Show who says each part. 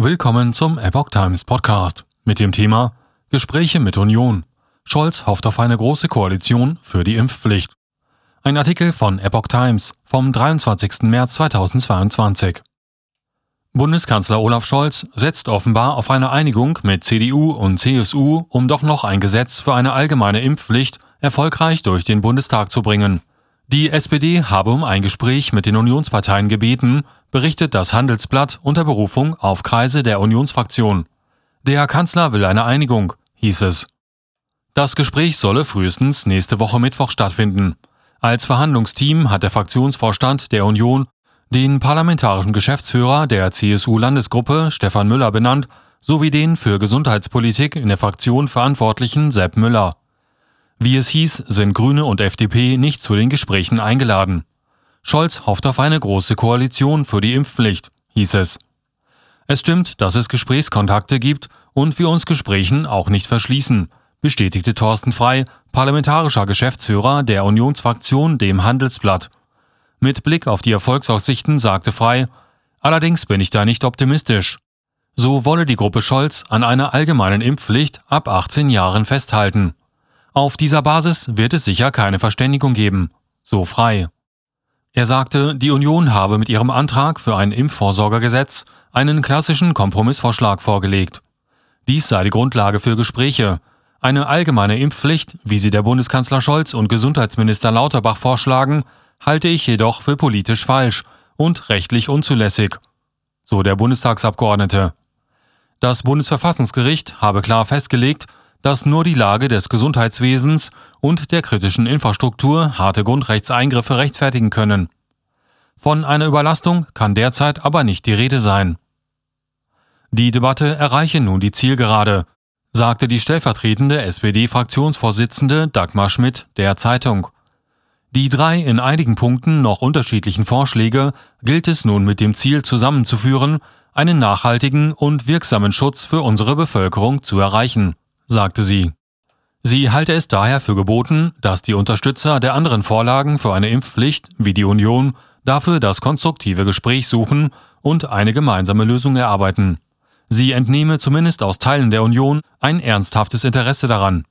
Speaker 1: Willkommen zum Epoch Times Podcast mit dem Thema Gespräche mit Union. Scholz hofft auf eine große Koalition für die Impfpflicht. Ein Artikel von Epoch Times vom 23. März 2022. Bundeskanzler Olaf Scholz setzt offenbar auf eine Einigung mit CDU und CSU, um doch noch ein Gesetz für eine allgemeine Impfpflicht erfolgreich durch den Bundestag zu bringen. Die SPD habe um ein Gespräch mit den Unionsparteien gebeten, berichtet das Handelsblatt unter Berufung auf Kreise der Unionsfraktion. Der Kanzler will eine Einigung, hieß es. Das Gespräch solle frühestens nächste Woche Mittwoch stattfinden. Als Verhandlungsteam hat der Fraktionsvorstand der Union den parlamentarischen Geschäftsführer der CSU-Landesgruppe Stefan Müller benannt, sowie den für Gesundheitspolitik in der Fraktion verantwortlichen Sepp Müller. Wie es hieß, sind Grüne und FDP nicht zu den Gesprächen eingeladen. Scholz hofft auf eine große Koalition für die Impfpflicht, hieß es. Es stimmt, dass es Gesprächskontakte gibt und wir uns Gesprächen auch nicht verschließen, bestätigte Thorsten Frei, parlamentarischer Geschäftsführer der Unionsfraktion dem Handelsblatt. Mit Blick auf die Erfolgsaussichten sagte Frei, allerdings bin ich da nicht optimistisch. So wolle die Gruppe Scholz an einer allgemeinen Impfpflicht ab 18 Jahren festhalten. Auf dieser Basis wird es sicher keine Verständigung geben, so frei. Er sagte, die Union habe mit ihrem Antrag für ein Impfvorsorgergesetz einen klassischen Kompromissvorschlag vorgelegt. Dies sei die Grundlage für Gespräche. Eine allgemeine Impfpflicht, wie sie der Bundeskanzler Scholz und Gesundheitsminister Lauterbach vorschlagen, halte ich jedoch für politisch falsch und rechtlich unzulässig. So der Bundestagsabgeordnete. Das Bundesverfassungsgericht habe klar festgelegt, dass nur die Lage des Gesundheitswesens und der kritischen Infrastruktur harte Grundrechtseingriffe rechtfertigen können. Von einer Überlastung kann derzeit aber nicht die Rede sein. Die Debatte erreiche nun die Zielgerade, sagte die stellvertretende SPD-Fraktionsvorsitzende Dagmar Schmidt der Zeitung. Die drei in einigen Punkten noch unterschiedlichen Vorschläge gilt es nun mit dem Ziel zusammenzuführen, einen nachhaltigen und wirksamen Schutz für unsere Bevölkerung zu erreichen sagte sie. Sie halte es daher für geboten, dass die Unterstützer der anderen Vorlagen für eine Impfpflicht, wie die Union, dafür das konstruktive Gespräch suchen und eine gemeinsame Lösung erarbeiten. Sie entnehme zumindest aus Teilen der Union ein ernsthaftes Interesse daran.